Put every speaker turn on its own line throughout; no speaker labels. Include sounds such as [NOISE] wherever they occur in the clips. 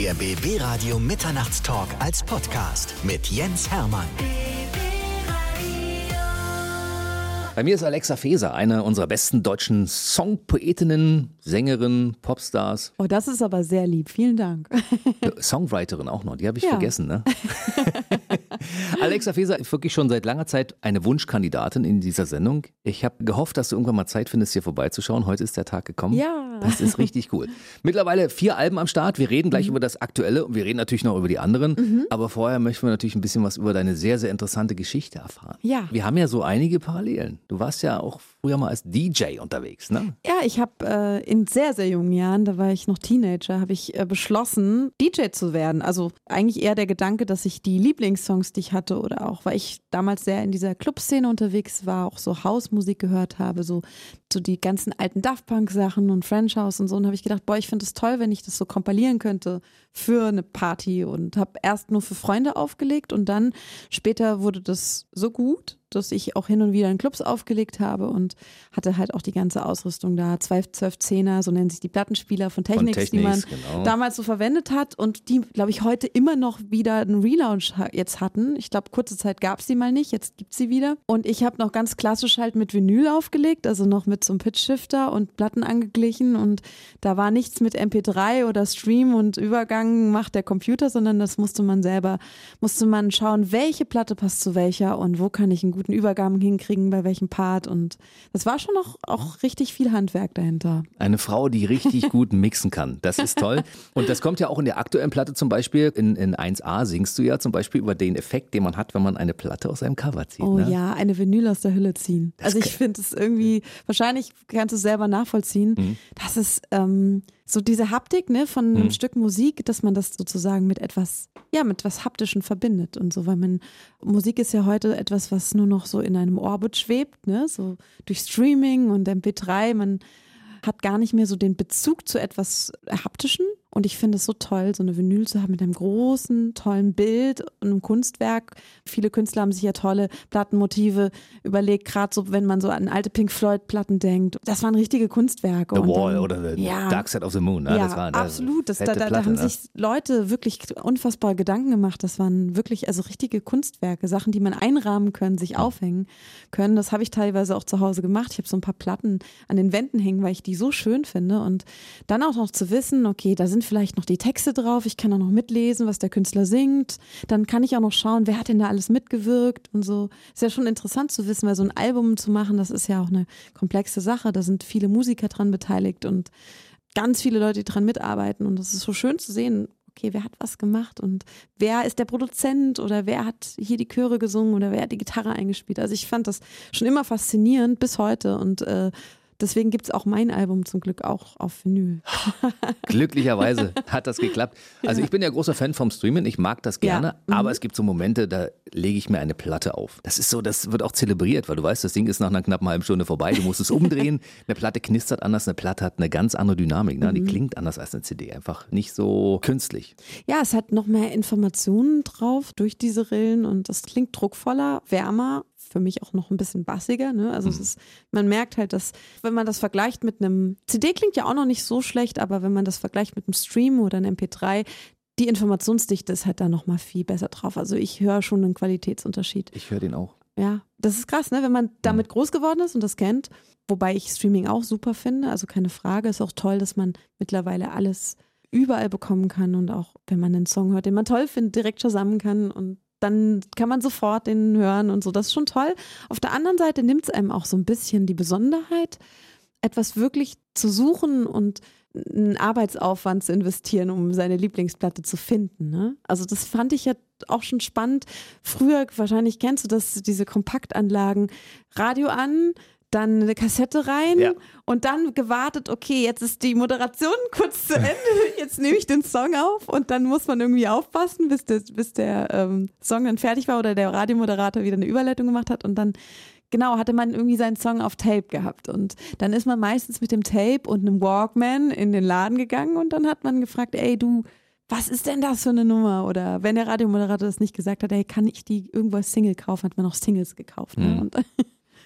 Der BB Radio Mitternachtstalk als Podcast mit Jens Hermann.
Bei mir ist Alexa Feser, eine unserer besten deutschen Songpoetinnen, Sängerin, Popstars.
Oh, das ist aber sehr lieb. Vielen Dank.
Songwriterin auch noch, die habe ich
Ja.
vergessen, ne? [LAUGHS] [LAUGHS] Alexa Feser ist wirklich schon seit langer Zeit eine Wunschkandidatin in dieser Sendung. Ich habe gehofft, dass du irgendwann mal Zeit findest, hier vorbeizuschauen. Heute ist der Tag gekommen.
Ja.
Das ist richtig cool. Mittlerweile vier Alben am Start. Wir reden
Mhm.
gleich über das Aktuelle und wir reden natürlich noch über die anderen. Aber vorher möchten wir natürlich ein bisschen was über deine sehr, sehr interessante Geschichte erfahren.
Ja.
Wir haben ja so einige Parallelen. Du warst ja auch früher mal als DJ unterwegs, ne?
Ja, ich habe äh, in sehr, sehr jungen Jahren, da war ich noch Teenager, habe ich äh, beschlossen, DJ zu werden. Also eigentlich eher der Gedanke, dass ich die Lieblingssongs, die ich hatte, oder auch, weil ich damals sehr in dieser Clubszene unterwegs war, auch so Hausmusik gehört habe, so, so die ganzen alten Daft Punk-Sachen und French House und so. Und habe ich gedacht, boah, ich finde es toll, wenn ich das so kompilieren könnte für eine Party. Und habe erst nur für Freunde aufgelegt und dann später wurde das so gut, dass ich auch hin und wieder in Clubs aufgelegt habe und hatte halt auch die ganze Ausrüstung da. 12, 12 Zehner, so nennen sich die Plattenspieler von Technics, die man
Technics, genau.
damals so verwendet hat und die, glaube ich, heute immer noch wieder einen Relaunch jetzt hatten. Ich glaube, kurze Zeit gab es die mal nicht, jetzt gibt sie wieder. Und ich habe noch ganz klassisch halt mit Vinyl aufgelegt, also noch mit so einem Pitch-Shifter und Platten angeglichen und da war nichts mit MP3 oder Stream und Übergang macht der Computer, sondern das musste man selber, musste man schauen, welche Platte passt zu welcher und wo kann ich einen guten Übergang hinkriegen, bei welchem Part und das war schon noch auch richtig viel Handwerk dahinter.
Eine Frau, die richtig [LAUGHS] gut mixen kann. Das ist toll. Und das kommt ja auch in der aktuellen Platte zum Beispiel. In, in 1a singst du ja zum Beispiel über den Effekt, den man hat, wenn man eine Platte aus einem Cover zieht.
Oh
ne?
ja, eine Vinyl aus der Hülle ziehen.
Das
also ich finde es irgendwie, wahrscheinlich kannst du es selber nachvollziehen.
Mhm.
Das ist ähm, so diese Haptik ne, von einem
Mhm.
Stück Musik, dass man das sozusagen mit etwas, ja, mit was Haptischen verbindet und so, weil man, Musik ist ja heute etwas, was nur noch so in einem Orbit schwebt, ne, so durch Streaming und MP3, man hat gar nicht mehr so den Bezug zu etwas Haptischen. Und ich finde es so toll, so eine Vinyl zu haben mit einem großen, tollen Bild und einem Kunstwerk. Viele Künstler haben sich ja tolle Plattenmotive überlegt, gerade so, wenn man so an alte Pink Floyd-Platten denkt. Das waren richtige Kunstwerke.
The
Und
Wall
dann-
oder The
ja,
Dark Side of the Moon. Ne?
ja,
das war, das
absolut. Das, da, da
Platte,
haben
ne?
sich Leute wirklich unfassbar Gedanken gemacht. Das waren wirklich also richtige Kunstwerke, Sachen, die man einrahmen können, sich aufhängen können. Das habe ich teilweise auch zu Hause gemacht. Ich habe so ein paar Platten an den Wänden hängen, weil ich die so schön finde. Und dann auch noch zu wissen, okay, da sind vielleicht noch die Texte drauf. Ich kann auch noch mitlesen, was der Künstler singt. Dann kann ich auch noch schauen, wer hat denn da alles mitgewirkt und so. Ist ja schon interessant zu wissen, weil so ein Album zu machen, das ist ja auch eine komplexe Sache. Da sind viele Musiker dran beteiligt und ganz viele Leute, die dran mitarbeiten. Und es ist so schön zu sehen, okay, wer hat was gemacht und wer ist der Produzent oder wer hat hier die Chöre gesungen oder wer hat die Gitarre eingespielt. Also ich fand das schon immer faszinierend bis heute und äh, deswegen gibt es auch mein Album zum Glück auch auf Vinyl. [LAUGHS]
Glücklicherweise hat das geklappt. Also ich bin ja großer Fan vom Streamen, ich mag das gerne,
Ja, mhm.
aber es gibt so Momente, da lege ich mir eine Platte auf. Das ist so, das wird auch zelebriert, weil du weißt, das Ding ist nach einer knappen halben Stunde vorbei, du musst es [LAUGHS] umdrehen, eine Platte knistert anders, eine Platte hat eine ganz andere Dynamik, ne?
Mhm.
die klingt anders als eine CD, einfach nicht so künstlich.
Ja, es hat noch mehr Informationen drauf durch diese Rillen und das klingt druckvoller, wärmer, für mich auch noch ein bisschen bassiger. Ne? Also es ist, man merkt halt, dass wenn man das vergleicht mit einem CD klingt ja auch noch nicht so schlecht, aber wenn man das vergleicht mit einem Stream oder einem MP3, die Informationsdichte ist halt da noch mal viel besser drauf. Also ich höre schon einen Qualitätsunterschied.
Ich höre den auch.
Ja, das ist krass, ne? wenn man damit groß geworden ist und das kennt. Wobei ich Streaming auch super finde, also keine Frage. Ist auch toll, dass man mittlerweile alles überall bekommen kann und auch, wenn man einen Song hört, den man toll findet, direkt zusammen kann und dann kann man sofort den hören und so. Das ist schon toll. Auf der anderen Seite nimmt es einem auch so ein bisschen die Besonderheit, etwas wirklich zu suchen und einen Arbeitsaufwand zu investieren, um seine Lieblingsplatte zu finden. Ne? Also das fand ich ja auch schon spannend. Früher, wahrscheinlich kennst du das, diese Kompaktanlagen, Radio an, dann eine Kassette rein
Ja.
und dann gewartet, okay, jetzt ist die Moderation kurz zu Ende, [LAUGHS] jetzt nehme ich den Song auf und dann muss man irgendwie aufpassen, bis der, bis der ähm, Song dann fertig war oder der Radiomoderator wieder eine Überleitung gemacht hat und dann Genau, hatte man irgendwie seinen Song auf Tape gehabt. Und dann ist man meistens mit dem Tape und einem Walkman in den Laden gegangen und dann hat man gefragt, ey du, was ist denn das für eine Nummer? Oder wenn der Radiomoderator das nicht gesagt hat, ey, kann ich die irgendwo als Single kaufen, hat man auch Singles gekauft. Ne?
Mhm.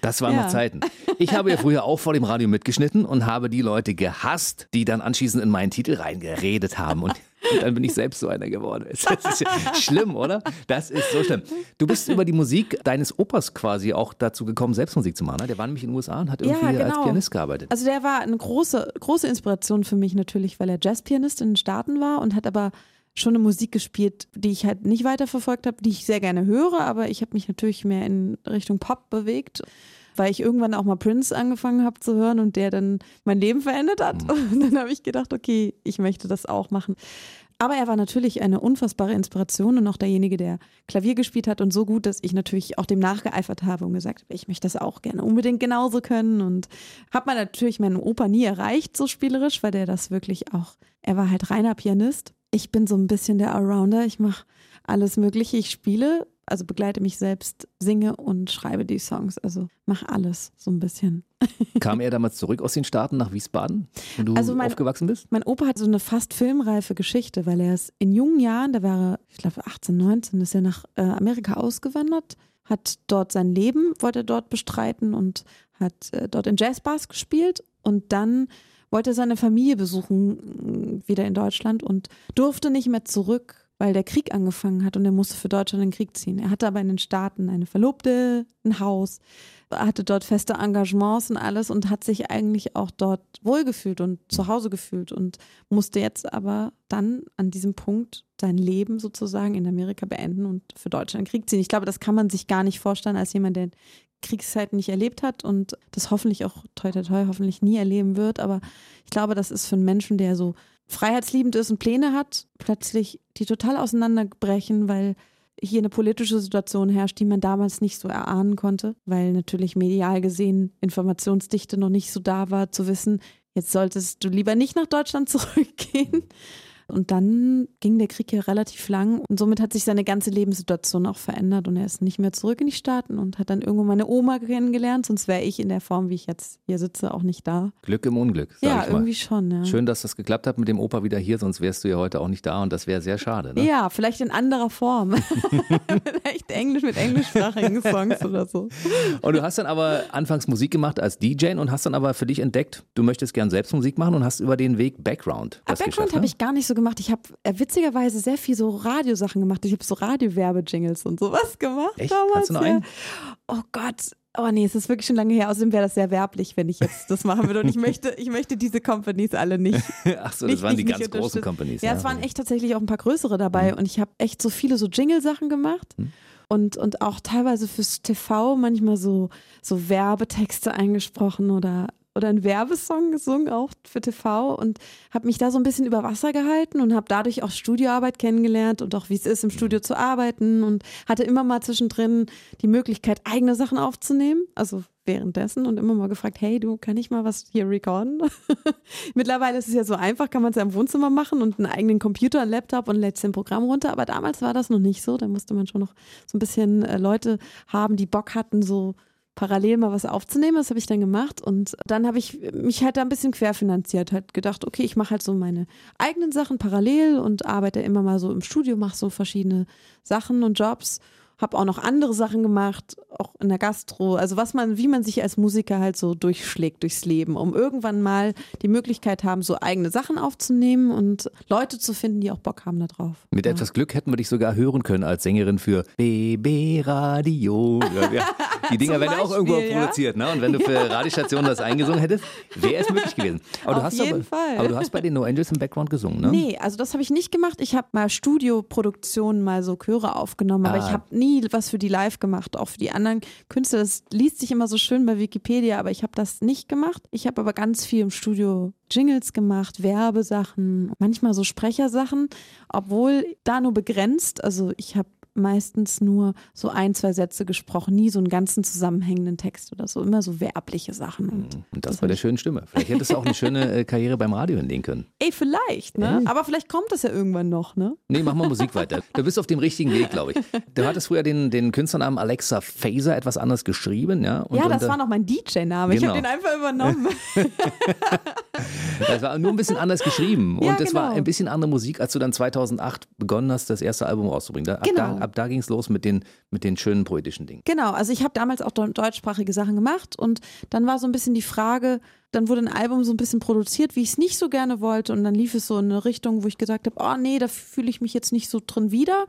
Das waren
Ja.
noch Zeiten. Ich habe ja früher auch vor dem Radio mitgeschnitten und habe die Leute gehasst, die dann anschließend in meinen Titel reingeredet haben. Und Und [LAUGHS] dann bin ich selbst so einer geworden. Das ist schlimm, oder? Das ist so schlimm. Du bist über die Musik deines Opas quasi auch dazu gekommen, selbst Musik zu machen. Ne? Der war nämlich in den USA und hat irgendwie ja, genau. als Pianist gearbeitet.
Also der war eine große, große Inspiration für mich natürlich, weil er Jazzpianist in den Staaten war und hat aber schon eine Musik gespielt, die ich halt nicht weiterverfolgt habe, die ich sehr gerne höre, aber ich habe mich natürlich mehr in Richtung Pop bewegt weil ich irgendwann auch mal Prince angefangen habe zu hören und der dann mein Leben verändert hat. Mhm. Und dann habe ich gedacht, okay, ich möchte das auch machen. Aber er war natürlich eine unfassbare Inspiration und auch derjenige, der Klavier gespielt hat und so gut, dass ich natürlich auch dem nachgeeifert habe und gesagt habe, ich möchte das auch gerne unbedingt genauso können und habe man natürlich meinen Opa nie erreicht, so spielerisch, weil der das wirklich auch, er war halt reiner Pianist. Ich bin so ein bisschen der Arounder, ich mache alles Mögliche, ich spiele also begleite mich selbst, singe und schreibe die Songs. Also mache alles so ein bisschen. [LAUGHS]
Kam er damals zurück aus den Staaten nach Wiesbaden, wo du also mein, aufgewachsen bist?
Mein Opa hat so eine fast filmreife Geschichte, weil er ist in jungen Jahren, da war er, ich glaube 18, 19, ist er nach äh, Amerika ausgewandert, hat dort sein Leben, wollte er dort bestreiten und hat äh, dort in Jazzbars gespielt und dann wollte seine Familie besuchen, wieder in Deutschland und durfte nicht mehr zurück weil der Krieg angefangen hat und er musste für Deutschland in den Krieg ziehen. Er hatte aber in den Staaten eine Verlobte, ein Haus, hatte dort feste Engagements und alles und hat sich eigentlich auch dort wohlgefühlt und zu Hause gefühlt und musste jetzt aber dann an diesem Punkt sein Leben sozusagen in Amerika beenden und für Deutschland in den Krieg ziehen. Ich glaube, das kann man sich gar nicht vorstellen als jemand, der Kriegszeiten nicht erlebt hat und das hoffentlich auch toi toi toi hoffentlich nie erleben wird. Aber ich glaube, das ist für einen Menschen, der so freiheitsliebend ist und Pläne hat, plötzlich die total auseinanderbrechen, weil hier eine politische Situation herrscht, die man damals nicht so erahnen konnte, weil natürlich medial gesehen Informationsdichte noch nicht so da war, zu wissen, jetzt solltest du lieber nicht nach Deutschland [LAUGHS] zurückgehen. Und dann ging der Krieg ja relativ lang und somit hat sich seine ganze Lebenssituation auch verändert und er ist nicht mehr zurück in die Staaten und hat dann irgendwo meine Oma kennengelernt, sonst wäre ich in der Form, wie ich jetzt hier sitze, auch nicht da.
Glück im Unglück.
ja, irgendwie schon. Ja.
Schön, dass das geklappt hat mit dem Opa wieder hier, sonst wärst du ja heute auch nicht da und das wäre sehr schade. Ne?
Ja, vielleicht in anderer Form. [LAUGHS] vielleicht Englisch mit englischsprachigen Songs oder so.
Und du hast dann aber anfangs Musik gemacht als DJ und hast dann aber für dich entdeckt, du möchtest gern selbst Musik machen und hast über den Weg Background.
Das Background habe ne? ich gar nicht so gemacht. Ich habe äh, witzigerweise sehr viel so Radiosachen gemacht. Ich habe so Radiowerbejingles und sowas gemacht.
Echt? Damals, Kannst du noch einen?
Oh Gott. Oh nee, es ist wirklich schon lange her. Außerdem wäre das sehr werblich, wenn ich jetzt das machen würde. Und ich [LAUGHS] möchte, ich möchte diese Companies alle nicht.
Ach so, das nicht, waren die ganz großen Companies.
Ja, ja, es waren echt tatsächlich auch ein paar größere dabei. Mhm. Und ich habe echt so viele so Jingle-Sachen gemacht. Mhm. Und, und auch teilweise fürs TV manchmal so, so Werbetexte eingesprochen oder oder einen Werbesong gesungen, auch für TV und habe mich da so ein bisschen über Wasser gehalten und habe dadurch auch Studioarbeit kennengelernt und auch wie es ist, im Studio zu arbeiten und hatte immer mal zwischendrin die Möglichkeit, eigene Sachen aufzunehmen, also währenddessen und immer mal gefragt, hey, du, kann ich mal was hier recorden? [LAUGHS] Mittlerweile ist es ja so einfach, kann man es ja im Wohnzimmer machen und einen eigenen Computer, einen Laptop und lädt ein Programm runter, aber damals war das noch nicht so, da musste man schon noch so ein bisschen äh, Leute haben, die Bock hatten, so parallel mal was aufzunehmen. Das habe ich dann gemacht und dann habe ich mich halt da ein bisschen querfinanziert, halt gedacht, okay, ich mache halt so meine eigenen Sachen parallel und arbeite immer mal so im Studio, mache so verschiedene Sachen und Jobs habe auch noch andere Sachen gemacht, auch in der Gastro. Also was man, wie man sich als Musiker halt so durchschlägt durchs Leben, um irgendwann mal die Möglichkeit haben, so eigene Sachen aufzunehmen und Leute zu finden, die auch Bock haben darauf.
Mit ja. etwas Glück hätten wir dich sogar hören können als Sängerin für BB Radio. [LAUGHS] Ja, die Dinger werden ja auch irgendwo ja? produziert, ne? Und wenn du für Radiostationen das eingesungen hättest, wäre es möglich gewesen.
Aber, Auf du hast jeden aber, Fall.
aber du hast bei den No Angels im Background gesungen, ne?
Nee, also das habe ich nicht gemacht. Ich habe mal Studioproduktionen, mal so Chöre aufgenommen, aber ah. ich habe nie nie was für die live gemacht, auch für die anderen Künstler. Das liest sich immer so schön bei Wikipedia, aber ich habe das nicht gemacht. Ich habe aber ganz viel im Studio Jingles gemacht, Werbesachen, manchmal so Sprechersachen, obwohl da nur begrenzt. Also ich habe meistens nur so ein, zwei Sätze gesprochen, nie so einen ganzen zusammenhängenden Text oder so, immer so werbliche Sachen. Und,
mhm. und das, das bei der schönen Stimme. Vielleicht hättest du auch eine schöne äh, Karriere beim Radio hinlegen können.
Ey, vielleicht, ne? Ey. Aber vielleicht kommt das ja irgendwann noch, ne?
Nee, mach mal Musik weiter. Du bist auf dem richtigen Weg, glaube ich. Du hattest früher den, den Künstlernamen Alexa Phaser etwas anders geschrieben, ja?
Und, ja, das und, war noch mein DJ-Name. Genau. Ich habe den einfach übernommen.
das war nur ein bisschen anders geschrieben. Und es genau. war ein bisschen andere Musik, als du dann 2008 begonnen hast, das erste Album rauszubringen. Da, genau. da, ab da ging es los mit den, mit den schönen poetischen Dingen.
Genau, also ich habe damals auch deutschsprachige Sachen gemacht und dann war so ein bisschen die Frage, dann wurde ein Album so ein bisschen produziert, wie ich es nicht so gerne wollte. Und dann lief es so in eine Richtung, wo ich gesagt habe, oh nee, da fühle ich mich jetzt nicht so drin wieder.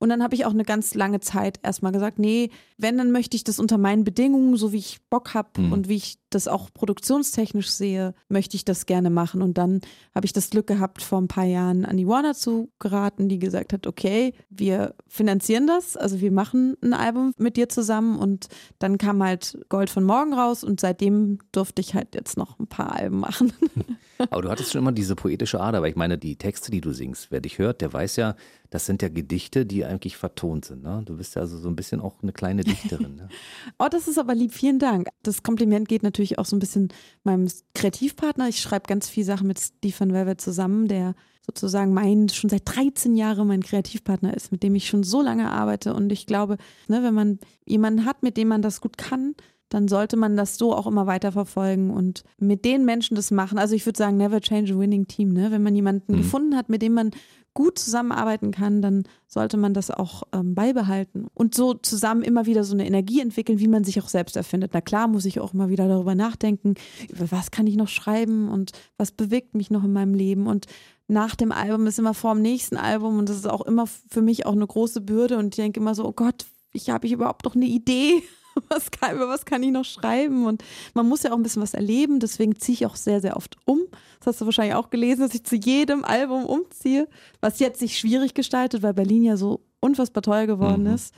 Und dann habe ich auch eine ganz lange Zeit erstmal gesagt, nee, wenn, dann möchte ich das unter meinen Bedingungen, so wie ich Bock habe mhm. und wie ich das auch produktionstechnisch sehe, möchte ich das gerne machen. Und dann habe ich das Glück gehabt, vor ein paar Jahren an die Warner zu geraten, die gesagt hat, okay, wir finanzieren das, also wir machen ein Album mit dir zusammen. Und dann kam halt Gold von Morgen raus und seitdem durfte ich halt jetzt noch ein paar Alben machen. [LAUGHS]
Aber du hattest schon immer diese poetische Ader, weil ich meine, die Texte, die du singst, wer dich hört, der weiß ja, das sind ja Gedichte, die eigentlich vertont sind. Ne? Du bist ja also so ein bisschen auch eine kleine Dichterin. Ne? [LAUGHS]
oh, das ist aber lieb, vielen Dank. Das Kompliment geht natürlich auch so ein bisschen meinem Kreativpartner. Ich schreibe ganz viele Sachen mit Stefan Velvet zusammen, der sozusagen mein, schon seit 13 Jahren mein Kreativpartner ist, mit dem ich schon so lange arbeite. Und ich glaube, ne, wenn man jemanden hat, mit dem man das gut kann, dann sollte man das so auch immer weiterverfolgen und mit den Menschen das machen. Also ich würde sagen, never change a winning team. Ne? Wenn man jemanden mhm. gefunden hat, mit dem man gut zusammenarbeiten kann, dann sollte man das auch ähm, beibehalten und so zusammen immer wieder so eine Energie entwickeln, wie man sich auch selbst erfindet. Na klar, muss ich auch immer wieder darüber nachdenken, über was kann ich noch schreiben und was bewegt mich noch in meinem Leben und nach dem Album ist immer vor dem nächsten Album und das ist auch immer für mich auch eine große Bürde und ich denke immer so, oh Gott, ich habe ich überhaupt noch eine Idee [LAUGHS] was kann, über was kann ich noch schreiben? Und man muss ja auch ein bisschen was erleben, deswegen ziehe ich auch sehr, sehr oft um. Das hast du wahrscheinlich auch gelesen, dass ich zu jedem Album umziehe, was jetzt sich schwierig gestaltet, weil Berlin ja so unfassbar teuer geworden mhm. ist.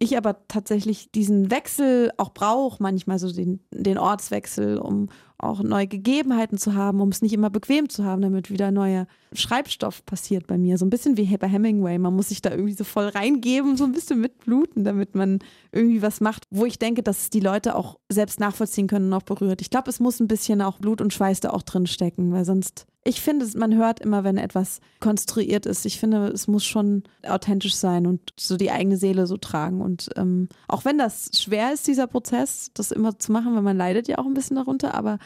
Ich aber tatsächlich diesen Wechsel auch brauche, manchmal so den, den Ortswechsel, um, auch neue Gegebenheiten zu haben, um es nicht immer bequem zu haben, damit wieder neuer Schreibstoff passiert bei mir. So ein bisschen wie bei Hemingway. Man muss sich da irgendwie so voll reingeben, so ein bisschen mitbluten, damit man irgendwie was macht, wo ich denke, dass es die Leute auch selbst nachvollziehen können und auch berührt. Ich glaube, es muss ein bisschen auch Blut und Schweiß da auch drin stecken, weil sonst ich finde, man hört immer, wenn etwas konstruiert ist. Ich finde, es muss schon authentisch sein und so die eigene Seele so tragen. Und ähm, auch wenn das schwer ist, dieser Prozess, das immer zu machen, weil man leidet ja auch ein bisschen darunter, aber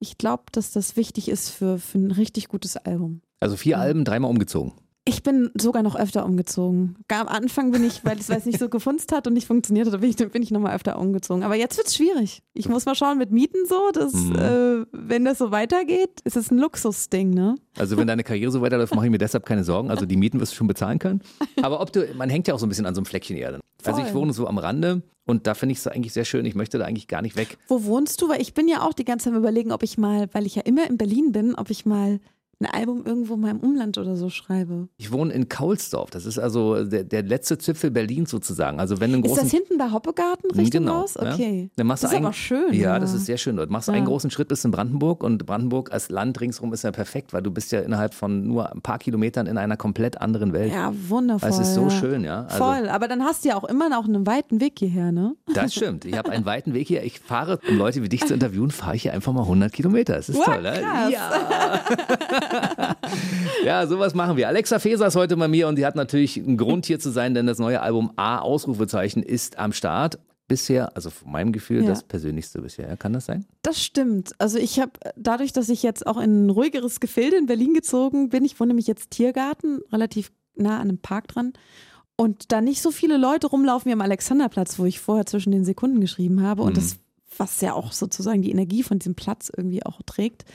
ich glaube, dass das wichtig ist für, für ein richtig gutes Album.
Also vier. Alben, dreimal umgezogen.
Ich bin sogar noch öfter umgezogen. Am Anfang bin ich, weil es nicht so [LAUGHS] gefunzt hat und nicht funktioniert hat, bin ich, bin ich nochmal öfter umgezogen. Aber jetzt wird es schwierig. Ich muss mal schauen mit Mieten so, dass, mhm. äh, wenn das so weitergeht, ist es ein Luxusding, ne?
Also wenn deine Karriere so weiterläuft, mache ich mir deshalb keine Sorgen. Also die Mieten wirst du schon bezahlen können. Aber ob du, man hängt ja auch so ein bisschen an so einem Fleckchen Erde. Voll. Also ich wohne so am Rande und da finde ich es eigentlich sehr schön. Ich möchte da eigentlich gar nicht weg.
Wo wohnst du? Weil ich bin ja auch die ganze Zeit überlegen, ob ich mal, weil ich ja immer in Berlin bin, ob ich mal ein Album irgendwo in meinem Umland oder so schreibe.
Ich wohne in Kaulsdorf. Das ist also der, der letzte Zipfel Berlins sozusagen. Also wenn
ist das hinten bei Hoppegarten Richtung
genau,
raus? Okay.
Ja. Dann machst
das
ist
ein, aber schön.
Ja, ja, das ist sehr schön dort. Machst ja. einen großen Schritt bis in Brandenburg und Brandenburg als Land ringsherum ist ja perfekt, weil du bist ja innerhalb von nur ein paar Kilometern in einer komplett anderen Welt.
Ja, wundervoll.
Es ist so schön, ja.
Also, Voll, aber dann hast du ja auch immer noch einen weiten Weg hierher, ne?
Das stimmt. Ich habe einen weiten Weg hier. Ich fahre, um Leute wie dich zu interviewen, fahre ich hier einfach mal 100 Kilometer. Das ist
What?
toll,
ne? Krass.
Ja. [LAUGHS] [LAUGHS] ja, sowas machen wir. Alexa Feser ist heute bei mir und die hat natürlich einen Grund hier zu sein, denn das neue Album A Ausrufezeichen ist am Start. Bisher, also von meinem Gefühl, ja. das persönlichste bisher. Kann das sein?
Das stimmt. Also ich habe dadurch, dass ich jetzt auch in ein ruhigeres Gefilde in Berlin gezogen bin, ich wohne nämlich jetzt Tiergarten, relativ nah an einem Park dran. Und da nicht so viele Leute rumlaufen wie am Alexanderplatz, wo ich vorher zwischen den Sekunden geschrieben habe. Und mhm. das, was ja auch sozusagen die Energie von diesem Platz irgendwie auch trägt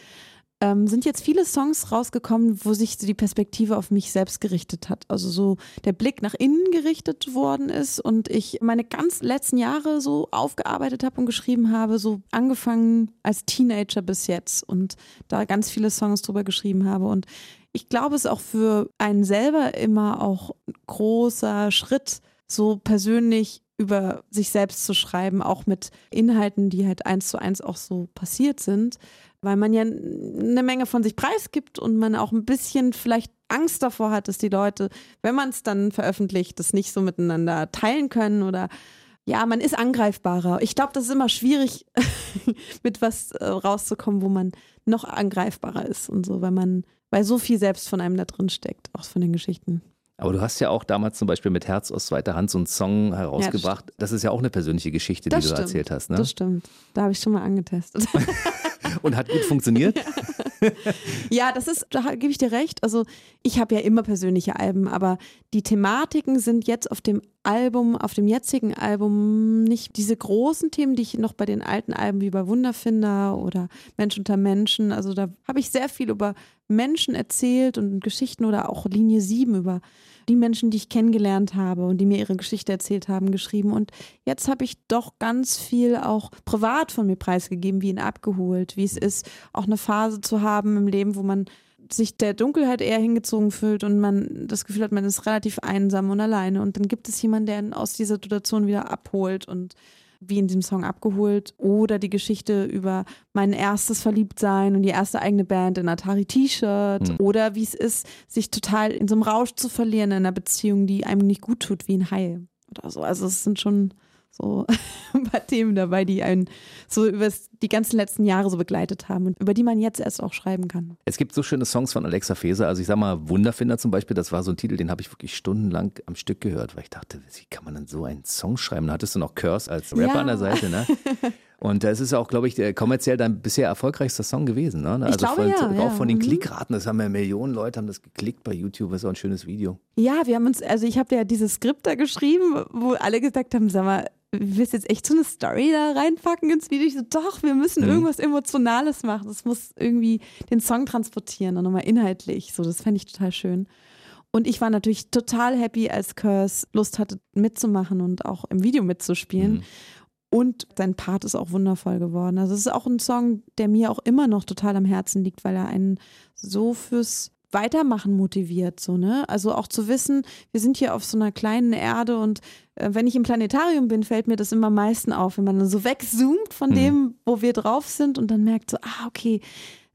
ähm, sind jetzt viele Songs rausgekommen, wo sich die Perspektive auf mich selbst gerichtet hat. Also so der Blick nach innen gerichtet worden ist und ich meine ganz letzten Jahre so aufgearbeitet habe und geschrieben habe, so angefangen als Teenager bis jetzt und da ganz viele Songs drüber geschrieben habe und ich glaube, es ist auch für einen selber immer auch ein großer Schritt, so persönlich über sich selbst zu schreiben, auch mit Inhalten, die halt eins zu eins auch so passiert sind, weil man ja eine Menge von sich preisgibt und man auch ein bisschen vielleicht Angst davor hat, dass die Leute, wenn man es dann veröffentlicht, das nicht so miteinander teilen können oder ja, man ist angreifbarer. Ich glaube, das ist immer schwierig, [LAUGHS] mit was äh, rauszukommen, wo man noch angreifbarer ist und so, weil man, weil so viel selbst von einem da drin steckt, auch von den Geschichten.
Aber du hast ja auch damals zum Beispiel mit Herz aus zweiter Hand so einen Song herausgebracht. Ja, das, das, ist ja auch eine persönliche Geschichte, die du stimmt. erzählt hast. Ne?
Das stimmt. Da habe ich schon mal angetestet. [LAUGHS]
Und hat gut funktioniert? [LAUGHS]
ja, [LAUGHS] das ist, da gebe ich dir recht. Also ich habe ja immer persönliche Alben, aber die Thematiken sind jetzt auf dem Album, auf dem jetzigen Album nicht diese großen Themen, die ich noch bei den alten Alben wie bei Wunderfinder oder Mensch unter Menschen, also da habe ich sehr viel über Menschen erzählt und Geschichten oder auch Linie 7 über die Menschen, die ich kennengelernt habe und die mir ihre Geschichte erzählt haben, geschrieben. Und jetzt habe ich doch ganz viel auch privat von mir preisgegeben, wie ihn abgeholt, wie es ist, auch eine Phase zu haben im Leben, wo man sich der Dunkelheit eher hingezogen fühlt und man das Gefühl hat, man ist relativ einsam und alleine. Und dann gibt es jemanden, der ihn aus dieser Situation wieder abholt und wie in diesem Song abgeholt. Oder die Geschichte über mein erstes Verliebtsein und die erste eigene Band in Atari-T-Shirt. Mhm. Oder wie es ist, sich total in so einem Rausch zu verlieren in einer Beziehung, die einem nicht gut tut, wie ein Hai oder so. Also es sind schon so [LAUGHS] ein paar Themen dabei, die einen so über die ganzen letzten Jahre so begleitet haben und über die man jetzt erst auch schreiben kann.
Es gibt so schöne Songs von Alexa Feser. Also ich sag mal, Wunderfinder zum Beispiel, das war so ein Titel, den habe ich wirklich stundenlang am Stück gehört, weil ich dachte, wie kann man denn so einen Song schreiben? Da hattest du noch Curse als Rapper ja. an der Seite, ne? [LAUGHS] Und das ist auch, glaube ich, kommerziell dein bisher erfolgreichster Song gewesen. Ne? Also
ich glaube,
von,
ja,
auch
ja.
von den
Mhm.
Klickraten, das haben ja Millionen Leute haben das geklickt bei YouTube. Das ist auch ein schönes Video.
Ja, wir haben uns, also ich habe ja dieses Skript da geschrieben, wo alle gesagt haben, sag mal, willst jetzt echt so eine Story da reinpacken ins Video? Ich so, doch, wir müssen
Mhm.
irgendwas Emotionales machen. Das muss irgendwie den Song transportieren und nochmal inhaltlich. So, das fände ich total schön. Und ich war natürlich total happy, als Curse Lust hatte, mitzumachen und auch im Video mitzuspielen.
Mhm.
Und sein Part ist auch wundervoll geworden. Also es ist auch ein Song, der mir auch immer noch total am Herzen liegt, weil er einen so fürs Weitermachen motiviert, so, ne? Also auch zu wissen, wir sind hier auf so einer kleinen Erde und äh, wenn ich im Planetarium bin, fällt mir das immer am meisten auf, wenn man dann so wegzoomt von
Mhm.
dem, wo wir drauf sind und dann merkt so, ah, okay,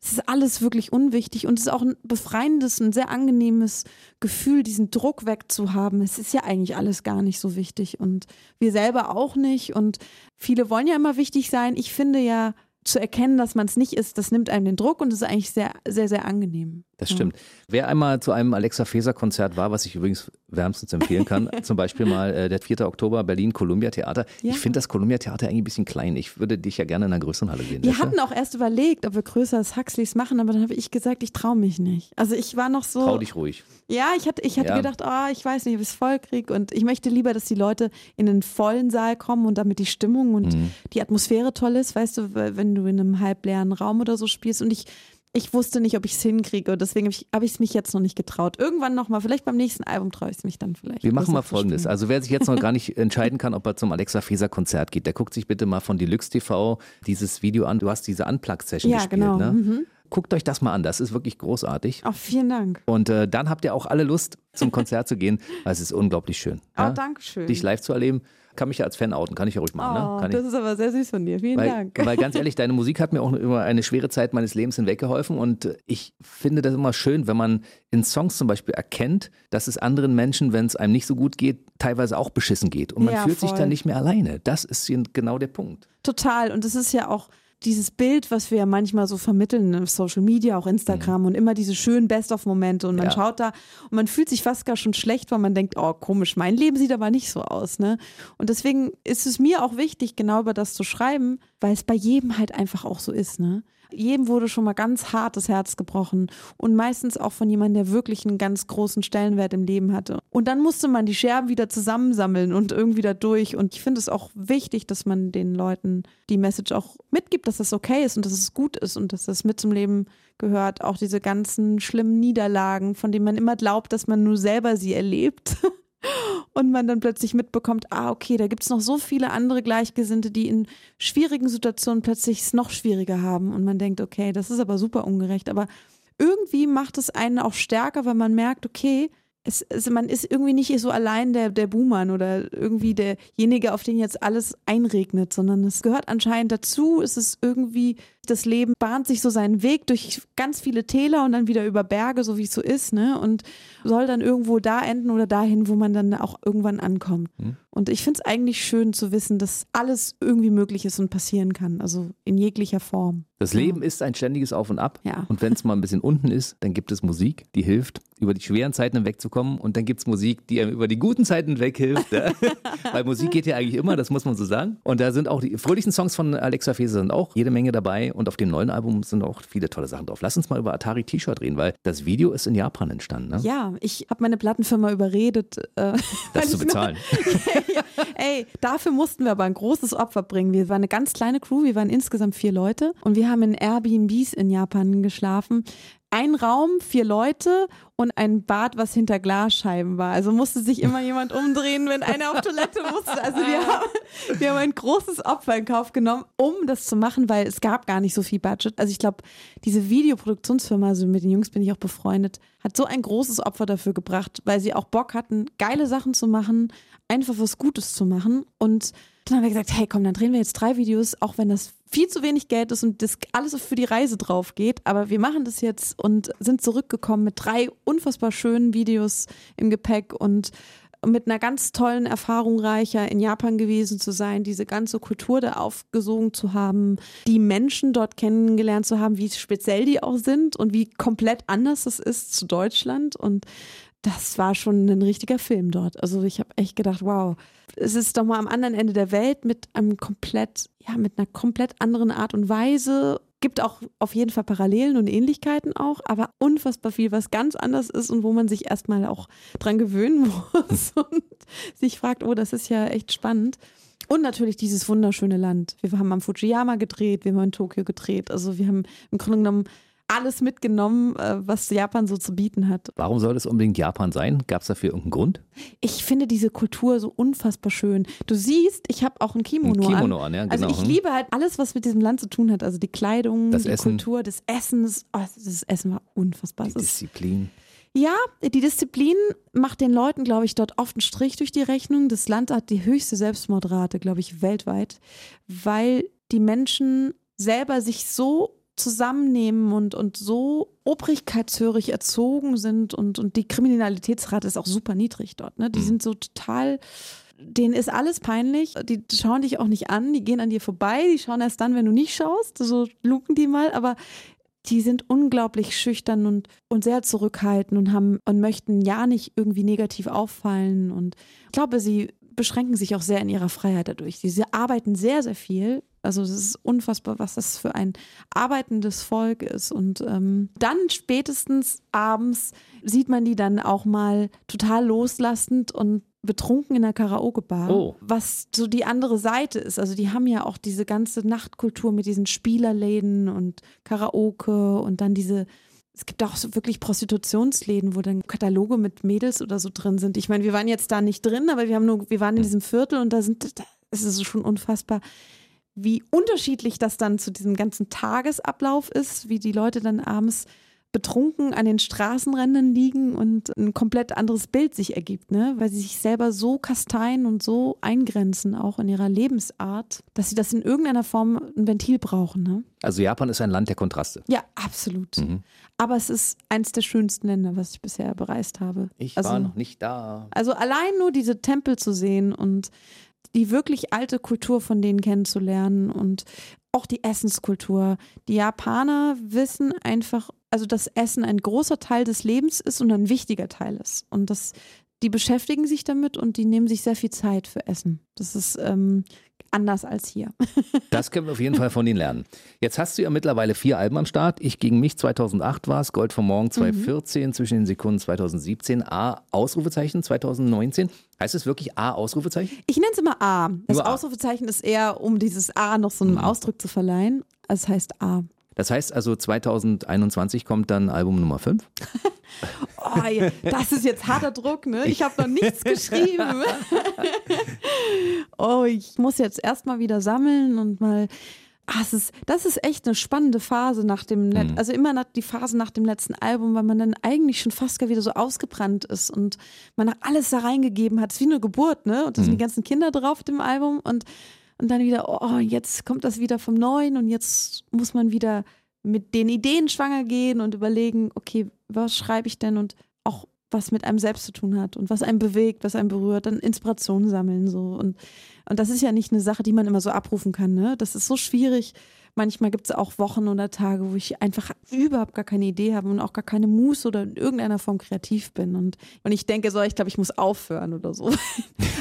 es ist alles wirklich unwichtig und es ist auch ein befreiendes, ein sehr angenehmes Gefühl, diesen Druck wegzuhaben. Es ist ja eigentlich alles gar nicht so wichtig und wir selber auch nicht und viele wollen ja immer wichtig sein. Ich finde ja, zu erkennen, dass man es nicht ist, das nimmt einem den Druck und ist eigentlich sehr, sehr, sehr angenehm.
Das stimmt. Wer einmal zu einem Alexa Feser Konzert war, was ich übrigens wärmstens empfehlen kann, [LAUGHS] zum Beispiel mal äh, der 4. Oktober Berlin Columbia Theater.
Ja.
Ich finde das Columbia Theater eigentlich ein bisschen klein. Ich würde dich ja gerne in einer größeren Halle sehen.
Wir
weißt du?
hatten auch erst überlegt, ob wir größer als Huxleys machen, aber dann habe ich gesagt, ich traue mich nicht. Also ich war noch so.
Trau dich ruhig.
Ja, ich hatte, ich hatte
Ja.
gedacht, oh, ich weiß nicht, ob ich es voll kriege. Und ich möchte lieber, dass die Leute in den vollen Saal kommen und damit die Stimmung und
Mhm.
die Atmosphäre toll ist, weißt du, wenn du in einem halbleeren Raum oder so spielst. Und ich, ich wusste nicht, ob ich es hinkriege. Und deswegen habe ich es ich mich jetzt noch nicht getraut. Irgendwann nochmal, vielleicht beim nächsten Album traue ich es mich dann vielleicht.
Wir machen mal folgendes. Also wer sich jetzt noch gar nicht [LAUGHS] entscheiden kann, ob er zum Alexa Feser Konzert geht, der guckt sich bitte mal von Deluxe TV dieses Video an. Du hast diese Unplugged-Session
Ja,
gespielt.
genau.
Ne?
Mhm.
Guckt euch das mal an. Das ist wirklich großartig.
Oh, vielen Dank.
Und äh, dann habt ihr auch alle Lust, zum Konzert zu gehen, weil [LAUGHS] es ist unglaublich schön.
Oh,
ja?
danke schön.
Dich live zu erleben, kann mich ja als Fan outen, kann ich ja ruhig machen.
Oh,
ne?
das
ich.
ist aber sehr süß von dir. Vielen
Weil,
Dank.
weil ganz ehrlich, deine Musik hat mir auch über eine schwere Zeit meines Lebens hinweggeholfen und ich finde das immer schön, wenn man in Songs zum Beispiel erkennt, dass es anderen Menschen, wenn es einem nicht so gut geht, teilweise auch beschissen geht und man
Ja,
fühlt sich
voll.
dann nicht mehr alleine. Das ist hier genau der Punkt.
Total. Und es ist ja auch dieses Bild, was wir ja manchmal so vermitteln auf Social Media, auch Instagram und immer diese schönen Best-of-Momente und man
Ja.
schaut da und man fühlt sich fast gar schon schlecht, weil man denkt, oh komisch, mein Leben sieht aber nicht so aus, ne? Und deswegen ist es mir auch wichtig, genau über das zu schreiben, weil es bei jedem halt einfach auch so ist, ne? Jedem wurde schon mal ganz hart das Herz gebrochen und meistens auch von jemandem, der wirklich einen ganz großen Stellenwert im Leben hatte. Und dann musste man die Scherben wieder zusammensammeln und irgendwie da durch. Und ich finde es auch wichtig, dass man den Leuten die Message auch mitgibt, dass das okay ist und dass es gut ist und dass das mit zum Leben gehört. Auch diese ganzen schlimmen Niederlagen, von denen man immer glaubt, dass man nur selber sie erlebt. [LAUGHS] Und man dann plötzlich mitbekommt, ah, okay, da gibt es noch so viele andere Gleichgesinnte, die in schwierigen Situationen plötzlich es noch schwieriger haben. Und man denkt, okay, das ist aber super ungerecht. Aber irgendwie macht es einen auch stärker, weil man merkt, okay, es, es, man ist irgendwie nicht so allein der, der Buhmann oder irgendwie derjenige, auf den jetzt alles einregnet, sondern es gehört anscheinend dazu. Es ist irgendwie, das Leben bahnt sich so seinen Weg durch ganz viele Täler und dann wieder über Berge, so wie es so ist, ne? Und soll dann irgendwo da enden oder dahin, wo man dann auch irgendwann ankommt.
Mhm.
Und ich finde es eigentlich schön zu wissen, dass alles irgendwie möglich ist und passieren kann, also in jeglicher Form.
Das Leben ist ein ständiges Auf und Ab.
Ja.
Und wenn es mal ein bisschen unten ist, dann gibt es Musik, die hilft, über die schweren Zeiten hinwegzukommen. Und dann gibt es Musik, die einem über die guten Zeiten hinweg hilft. ja. [LAUGHS] Weil Musik geht ja eigentlich immer, das muss man so sagen. Und da sind auch die fröhlichen Songs von Alexa Feser sind auch jede Menge dabei. Und auf dem neuen Album sind auch viele tolle Sachen drauf. Lass uns mal über Atari T-Shirt reden, weil das Video ist in Japan entstanden. Ne?
Ja, ich habe meine Plattenfirma überredet, äh, [LAUGHS]
das zu bezahlen. [LAUGHS]
ja, ey, dafür mussten wir aber ein großes Opfer bringen. Wir waren eine ganz kleine Crew, wir waren insgesamt vier Leute und wir haben in Airbnbs in Japan geschlafen ein Raum, vier Leute und ein Bad, was hinter Glasscheiben war. Also musste sich immer jemand umdrehen, wenn einer auf Toilette musste. Also wir haben, wir haben ein großes Opfer in Kauf genommen, um das zu machen, weil es gab gar nicht so viel Budget. Also ich glaube, diese Videoproduktionsfirma, also mit den Jungs bin ich auch befreundet, hat so ein großes Opfer dafür gebracht, weil sie auch Bock hatten, geile Sachen zu machen, einfach was Gutes zu machen und dann haben wir gesagt, hey komm, dann drehen wir jetzt drei Videos, auch wenn das viel zu wenig Geld ist und das alles für die Reise drauf geht. Aber wir machen das jetzt und sind zurückgekommen mit drei unfassbar schönen Videos im Gepäck und mit einer ganz tollen Erfahrung reicher in Japan gewesen zu sein, diese ganze Kultur da aufgesogen zu haben, die Menschen dort kennengelernt zu haben, wie speziell die auch sind und wie komplett anders es ist zu Deutschland. Und das war schon ein richtiger Film dort. Also ich habe echt gedacht, wow, es ist doch mal am anderen Ende der Welt mit einem komplett, ja, mit einer komplett anderen Art und Weise. Gibt auch auf jeden Fall Parallelen und Ähnlichkeiten auch, aber unfassbar viel, was ganz anders ist und wo man sich erstmal auch dran gewöhnen [LAUGHS] muss und sich fragt, oh, das ist ja echt spannend. Und natürlich dieses wunderschöne Land. Wir haben am Fujiyama gedreht, wir haben in Tokio gedreht. Also wir haben im Grunde genommen alles mitgenommen, äh, was Japan so zu bieten hat.
Warum soll es unbedingt Japan sein? Gab es dafür irgendeinen Grund?
Ich finde diese Kultur so unfassbar schön. Du siehst, ich habe auch ein Kimono,
ein Kimono an.
an
ja,
genau. Also ich
hm.
liebe halt alles, was mit diesem Land zu tun hat. Also die Kleidung,
das
die
Essen.
Kultur, das Essen. Das, oh, das Essen war unfassbar.
Die Disziplin.
Ja, die Disziplin macht den Leuten, glaube ich, dort oft einen Strich durch die Rechnung. Das Land hat die höchste Selbstmordrate, glaube ich, weltweit, weil die Menschen selber sich so zusammennehmen und, und so obrigkeitshörig erzogen sind und, und die Kriminalitätsrate ist auch super niedrig dort. Ne? Die mhm. sind so total, denen ist alles peinlich, die schauen dich auch nicht an, die gehen an dir vorbei, die schauen erst dann, wenn du nicht schaust, so luken die mal, aber die sind unglaublich schüchtern und, und sehr zurückhaltend und haben und möchten ja nicht irgendwie negativ auffallen. Und ich glaube, sie beschränken sich auch sehr in ihrer Freiheit dadurch. Sie, sie arbeiten sehr, sehr viel also es ist unfassbar, was das für ein arbeitendes Volk ist. Und ähm, dann spätestens abends sieht man die dann auch mal total loslassend und betrunken in der Karaoke-Bar,
oh.
was so die andere Seite ist. Also die haben ja auch diese ganze Nachtkultur mit diesen Spielerläden und Karaoke und dann diese es gibt auch so wirklich Prostitutionsläden, wo dann Kataloge mit Mädels oder so drin sind. Ich meine, wir waren jetzt da nicht drin, aber wir haben nur, wir waren in diesem Viertel und da sind, da ist es schon unfassbar, wie unterschiedlich das dann zu diesem ganzen Tagesablauf ist, wie die Leute dann abends betrunken an den Straßenrändern liegen und ein komplett anderes Bild sich ergibt, ne? weil sie sich selber so kasteien und so eingrenzen, auch in ihrer Lebensart, dass sie das in irgendeiner Form ein Ventil brauchen. Ne?
Also Japan ist ein Land der Kontraste.
Ja, absolut. Mhm. Aber es ist eins der schönsten Länder, was ich bisher bereist habe.
Ich
also,
war noch nicht da.
Also allein nur diese Tempel zu sehen und die wirklich alte Kultur von denen kennenzulernen und auch die Essenskultur. Die Japaner wissen einfach, also dass Essen ein großer Teil des Lebens ist und ein wichtiger Teil ist. Und das, die beschäftigen sich damit und die nehmen sich sehr viel Zeit für Essen. Das ist ähm, anders als hier. [LAUGHS]
das können wir auf jeden Fall von ihnen lernen. Jetzt hast du ja mittlerweile vier Alben am Start. Ich gegen mich 2008 war es, Gold vom Morgen 2014, mhm. zwischen den Sekunden 2017, A, Ausrufezeichen 2019. Heißt es wirklich A, Ausrufezeichen?
Ich nenne es immer A. Das A. Ausrufezeichen ist eher, um dieses A noch so einen mhm. Ausdruck zu verleihen. Es heißt A.
Das heißt also 2021 kommt dann Album Nummer 5? [LAUGHS]
oh, das ist jetzt harter Druck, ne? Ich habe noch nichts geschrieben. [LAUGHS] oh, ich muss jetzt erstmal wieder sammeln und mal Ah, ist, das ist echt eine spannende Phase nach dem, mhm. also immer nach, die Phase nach dem letzten Album, weil man dann eigentlich schon fast wieder so ausgebrannt ist und man alles da reingegeben hat. Es ist wie eine Geburt, ne? Und da sind mhm. die ganzen Kinder drauf dem Album und und dann wieder, oh, jetzt kommt das wieder vom Neuen und jetzt muss man wieder mit den Ideen schwanger gehen und überlegen, okay, was schreibe ich denn und auch was mit einem selbst zu tun hat und was einen bewegt, was einen berührt, dann Inspiration sammeln so und und das ist ja nicht eine Sache, die man immer so abrufen kann, ne? Das ist so schwierig. Manchmal gibt es auch Wochen oder Tage, wo ich einfach überhaupt gar keine Idee habe und auch gar keine Muße oder in irgendeiner Form kreativ bin. Und, und ich denke so, ich glaube, ich muss aufhören oder so. [LAUGHS]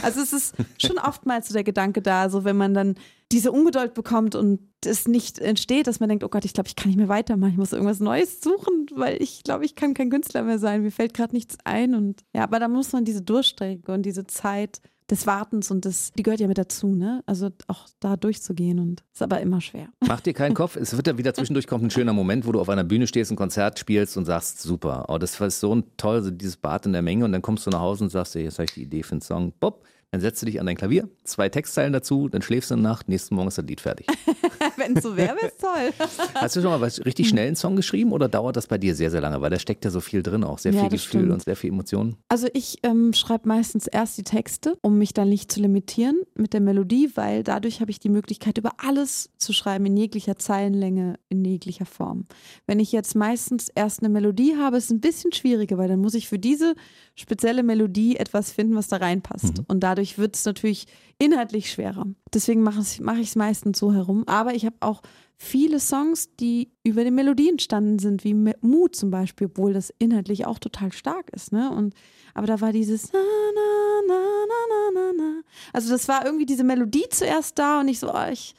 Also es ist schon oftmals so der Gedanke da, so wenn man dann diese Ungeduld bekommt und es nicht entsteht, dass man denkt, oh Gott, ich glaube, ich kann nicht mehr weitermachen, ich muss irgendwas Neues suchen, weil ich glaube, ich kann kein Künstler mehr sein, mir fällt gerade nichts ein und ja, aber da muss man diese Durchstrecke und diese Zeit des Wartens und das, die gehört ja mit dazu, ne? Also auch da durchzugehen und ist aber immer schwer.
Mach dir keinen Kopf. Es wird ja wieder zwischendurch kommt ein schöner Moment, wo du auf einer Bühne stehst, ein Konzert spielst und sagst, super, oh, das war so ein toll, so dieses Bad in der Menge und dann kommst du nach Hause und sagst, jetzt habe ich die Idee für einen Song. Bob, dann setzt du dich an dein Klavier, zwei Textzeilen dazu, dann schläfst du eine Nacht, nächsten Morgen ist das Lied fertig. [LAUGHS]
Wenn es so wäre, wäre es toll. [LAUGHS]
Hast du schon mal was richtig schnell einen Song geschrieben oder dauert das bei dir sehr, sehr lange? Weil da steckt ja so viel drin auch, sehr
Ja,
viel Gefühl
stimmt.
und sehr viel Emotionen.
Also ich ähm, schreibe meistens erst die Texte, um mich dann nicht zu limitieren mit der Melodie, weil dadurch habe ich die Möglichkeit, über alles zu schreiben, in jeglicher Zeilenlänge, in jeglicher Form. Wenn ich jetzt meistens erst eine Melodie habe, ist es ein bisschen schwieriger, weil dann muss ich für diese spezielle Melodie etwas finden, was da reinpasst. Und dadurch wird es natürlich inhaltlich schwerer. Deswegen mache ich es meistens so herum. Aber ich habe auch viele Songs, die über die Melodie entstanden sind, wie Mut zum Beispiel, obwohl das inhaltlich auch total stark ist. Ne? Und, aber da war dieses na, na, na, na, na, na, na. Also das war irgendwie diese Melodie zuerst da und ich so, oh, ich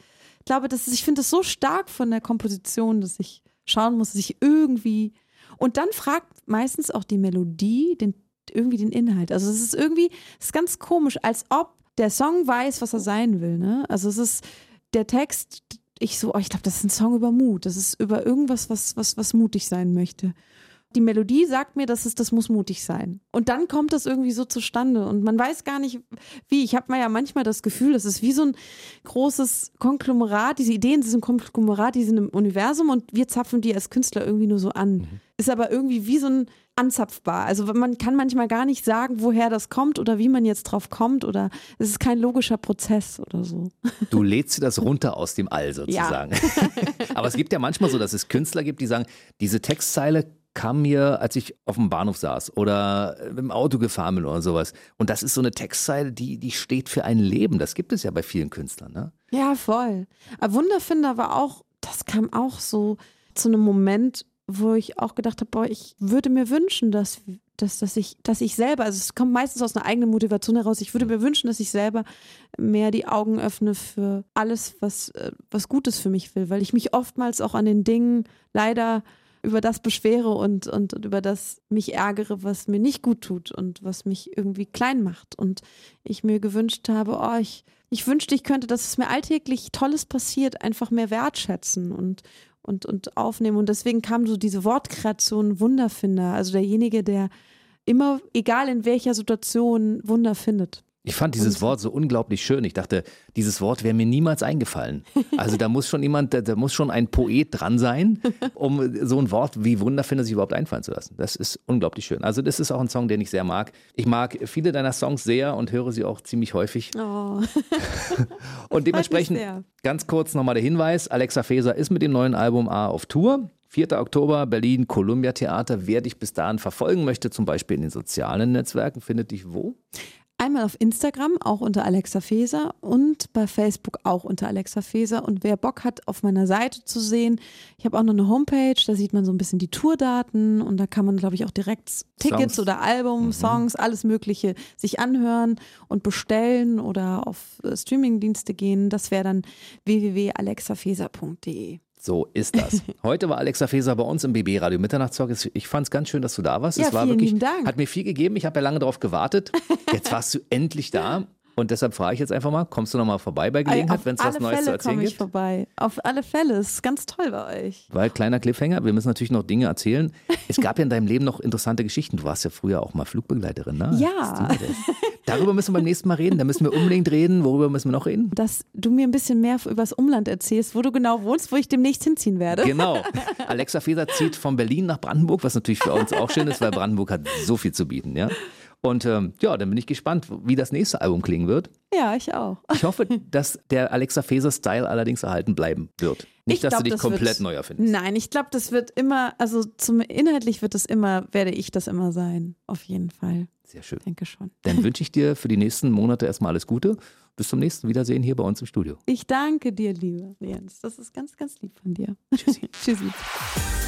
glaube, das ist, ich finde das so stark von der Komposition, dass ich schauen muss, dass ich irgendwie und dann fragt meistens auch die Melodie den, irgendwie den Inhalt. Also es ist irgendwie, es ist ganz komisch, als ob der Song weiß, was er sein will. Ne? Also es ist der Text, ich so, oh, ich glaube, das ist ein Song über Mut. Das ist über irgendwas, was, was, was mutig sein möchte. Die Melodie sagt mir, dass es, das muss mutig sein. Und dann kommt das irgendwie so zustande. Und man weiß gar nicht, wie. Ich habe ja manchmal das Gefühl, das ist wie so ein großes Konglomerat. Diese Ideen sind ein Konglomerat, die sind im Universum und wir zapfen die als Künstler irgendwie nur so an. Ist aber irgendwie wie so ein anzapfbar. Also man kann manchmal gar nicht sagen, woher das kommt oder wie man jetzt drauf kommt oder es ist kein logischer Prozess oder so. [LAUGHS]
Du lädst dir das runter aus dem All sozusagen. [LAUGHS] Aber es gibt ja manchmal so, dass es Künstler gibt, die sagen, diese Textzeile kam mir, als ich auf dem Bahnhof saß oder im Auto gefahren bin oder sowas. Und das ist so eine Textzeile, die, die steht für ein Leben. Das gibt es ja bei vielen Künstlern. Ne?
Ja, voll. Aber Wunderfinder war auch, das kam auch so zu einem Moment, wo ich auch gedacht habe, boah, ich würde mir wünschen, dass, dass, dass, ich, dass ich selber, also es kommt meistens aus einer eigenen Motivation heraus, ich würde mir wünschen, dass ich selber mehr die Augen öffne für alles, was, äh, was Gutes für mich will, weil ich mich oftmals auch an den Dingen leider über das beschwere und, und, und über das mich ärgere, was mir nicht gut tut und was mich irgendwie klein macht. Und ich mir gewünscht habe, oh, ich, ich wünschte, ich könnte, dass es mir alltäglich Tolles passiert, einfach mehr wertschätzen und, und, und aufnehmen. Und deswegen kam so diese Wortkreation Wunderfinder, also derjenige, der immer, egal in welcher Situation, Wunder findet.
Ich fand dieses Wort so unglaublich schön. Ich dachte, dieses Wort wäre mir niemals eingefallen. Also da muss schon jemand, da, da muss schon ein Poet dran sein, um so ein Wort wie Wunderfinder sich überhaupt einfallen zu lassen. Das ist unglaublich schön. Also das ist auch ein Song, den ich sehr mag. Ich mag viele deiner Songs sehr und höre sie auch ziemlich häufig.
Oh. [LAUGHS]
Und dementsprechend ganz kurz nochmal der Hinweis, Alexa Feser ist mit dem neuen Album A auf Tour. 4. Oktober, Berlin, Columbia Theater. Wer dich bis dahin verfolgen möchte, zum Beispiel in den sozialen Netzwerken, findet dich wo?
Einmal auf Instagram, auch unter Alexa Feser und bei Facebook auch unter Alexa Feser. Und wer Bock hat, auf meiner Seite zu sehen, ich habe auch noch eine Homepage, da sieht man so ein bisschen die Tourdaten und da kann man, glaube ich, auch direkt Tickets
Songs.
oder Album, Songs, alles Mögliche sich anhören und bestellen oder auf äh, Streamingdienste gehen. Das wäre dann www.alexafeser.de.
So ist das. [LAUGHS] Heute war Alexa Feser bei uns im BB Radio Mitternachtstalk. Ich fand es ganz schön, dass du da warst.
Ja,
es war
vielen
wirklich,
Dank.
hat mir viel gegeben. Ich habe ja lange darauf gewartet. [LAUGHS] Jetzt warst du endlich da. Und deshalb frage ich jetzt einfach mal, kommst du nochmal vorbei bei Gelegenheit, wenn es was Neues zu
Fälle
erzählen
komme ich
gibt?
vorbei. Auf alle Fälle. Es ist ganz toll bei euch.
Weil kleiner Cliffhanger, wir müssen natürlich noch Dinge erzählen. [LAUGHS] Es gab ja in deinem Leben noch interessante Geschichten. Du warst ja früher auch mal Flugbegleiterin, ne?
Ja.
Darüber müssen wir beim nächsten Mal reden. Da müssen wir unbedingt reden. Worüber müssen wir noch reden?
Dass du mir ein bisschen mehr übers Umland erzählst, wo du genau wohnst, wo ich demnächst hinziehen werde.
Genau. [LAUGHS] Alexa Feser zieht von Berlin nach Brandenburg, was natürlich für uns auch schön ist, weil Brandenburg hat so viel zu bieten, ja. Und ähm, ja, dann bin ich gespannt, wie das nächste Album klingen wird.
Ja, ich auch. [LAUGHS]
Ich hoffe, dass der Alexa Feser-Style allerdings erhalten bleiben wird. Nicht,
Ich
dass
glaub,
du dich
das
komplett
wird-
neu erfindest.
Nein, ich glaube, das wird immer, also zum inhaltlich wird es immer, werde ich das immer sein. Auf jeden Fall.
Sehr schön.
Denke schon.
Dann wünsche ich dir für die nächsten Monate erstmal alles Gute. bis zum nächsten Wiedersehen hier bei uns im Studio.
Ich danke dir, lieber Jens. Das ist ganz, ganz lieb von dir. Tschüssi. [LAUGHS] Tschüssi.